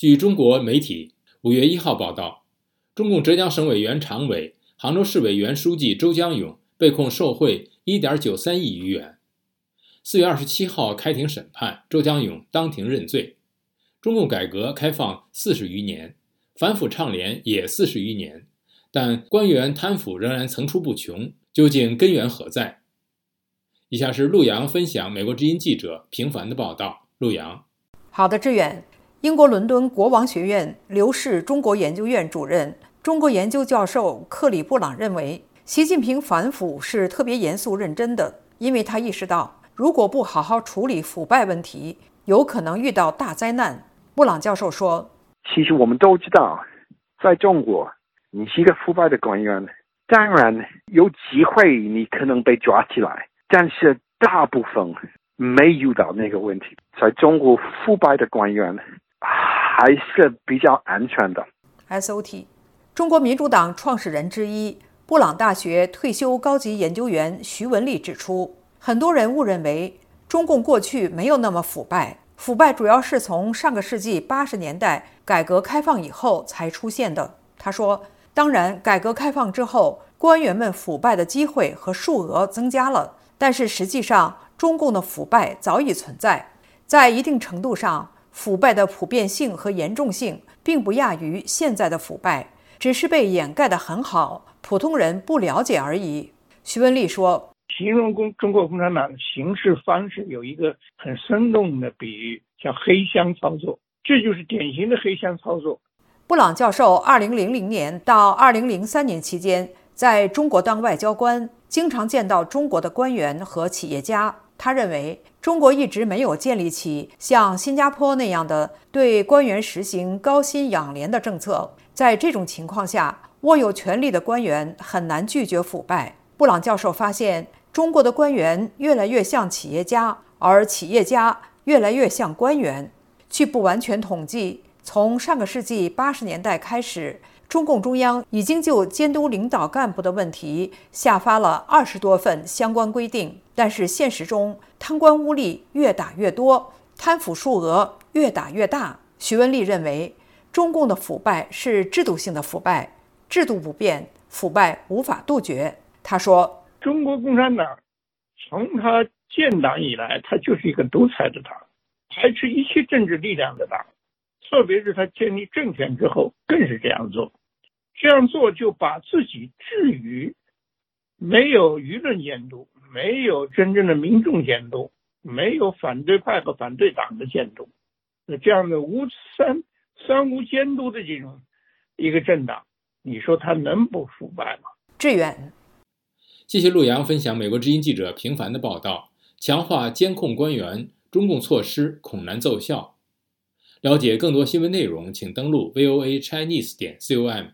据中国媒体五月一号报道，中共浙江省委原常委、杭州市委原书记周江勇被控受贿一点九三亿余元。四月二十七号开庭审判，周江勇当庭认罪。中共改革开放四十余年，反腐倡廉也四十余年，但官员贪腐仍然层出不穷，究竟根源何在？以下是陆洋分享美国之音记者平凡的报道。陆洋，好的，志远。英国伦敦国王学院刘氏中国研究院主任、中国研究教授克里布朗认为，习近平反腐是特别严肃认真的，因为他意识到，如果不好好处理腐败问题，有可能遇到大灾难。布朗教授说：“其实我们都知道，在中国，你是一个腐败的官员，当然有机会你可能被抓起来，但是大部分没遇到那个问题。在中国，腐败的官员。”还是比较安全的。SOT，中国民主党创始人之一、布朗大学退休高级研究员徐文丽指出，很多人误认为中共过去没有那么腐败，腐败主要是从上个世纪八十年代改革开放以后才出现的。他说：“当然，改革开放之后，官员们腐败的机会和数额增加了，但是实际上，中共的腐败早已存在，在一定程度上。”腐败的普遍性和严重性并不亚于现在的腐败，只是被掩盖得很好，普通人不了解而已。徐文丽说：“形容共中国共产党的行事方式有一个很生动的比喻，叫黑箱操作，这就是典型的黑箱操作。”布朗教授2000年到2003年期间在中国当外交官，经常见到中国的官员和企业家。他认为，中国一直没有建立起像新加坡那样的对官员实行高薪养廉的政策。在这种情况下，握有权力的官员很难拒绝腐败。布朗教授发现，中国的官员越来越像企业家，而企业家越来越像官员。据不完全统计，从上个世纪八十年代开始。中共中央已经就监督领导干部的问题下发了二十多份相关规定，但是现实中贪官污吏越打越多，贪腐数额越打越大。徐文丽认为，中共的腐败是制度性的腐败，制度不变，腐败无法杜绝。他说：“中国共产党从他建党以来，他就是一个独裁的党，排斥一切政治力量的党，特别是他建立政权之后，更是这样做。”这样做就把自己置于没有舆论监督、没有真正的民众监督、没有反对派和反对党的监督，那这样的无三三无监督的这种一个政党，你说他能不腐败吗？志远，谢谢陆阳分享美国之音记者平凡的报道。强化监控官员，中共措施恐难奏效。了解更多新闻内容，请登录 voa chinese 点 com。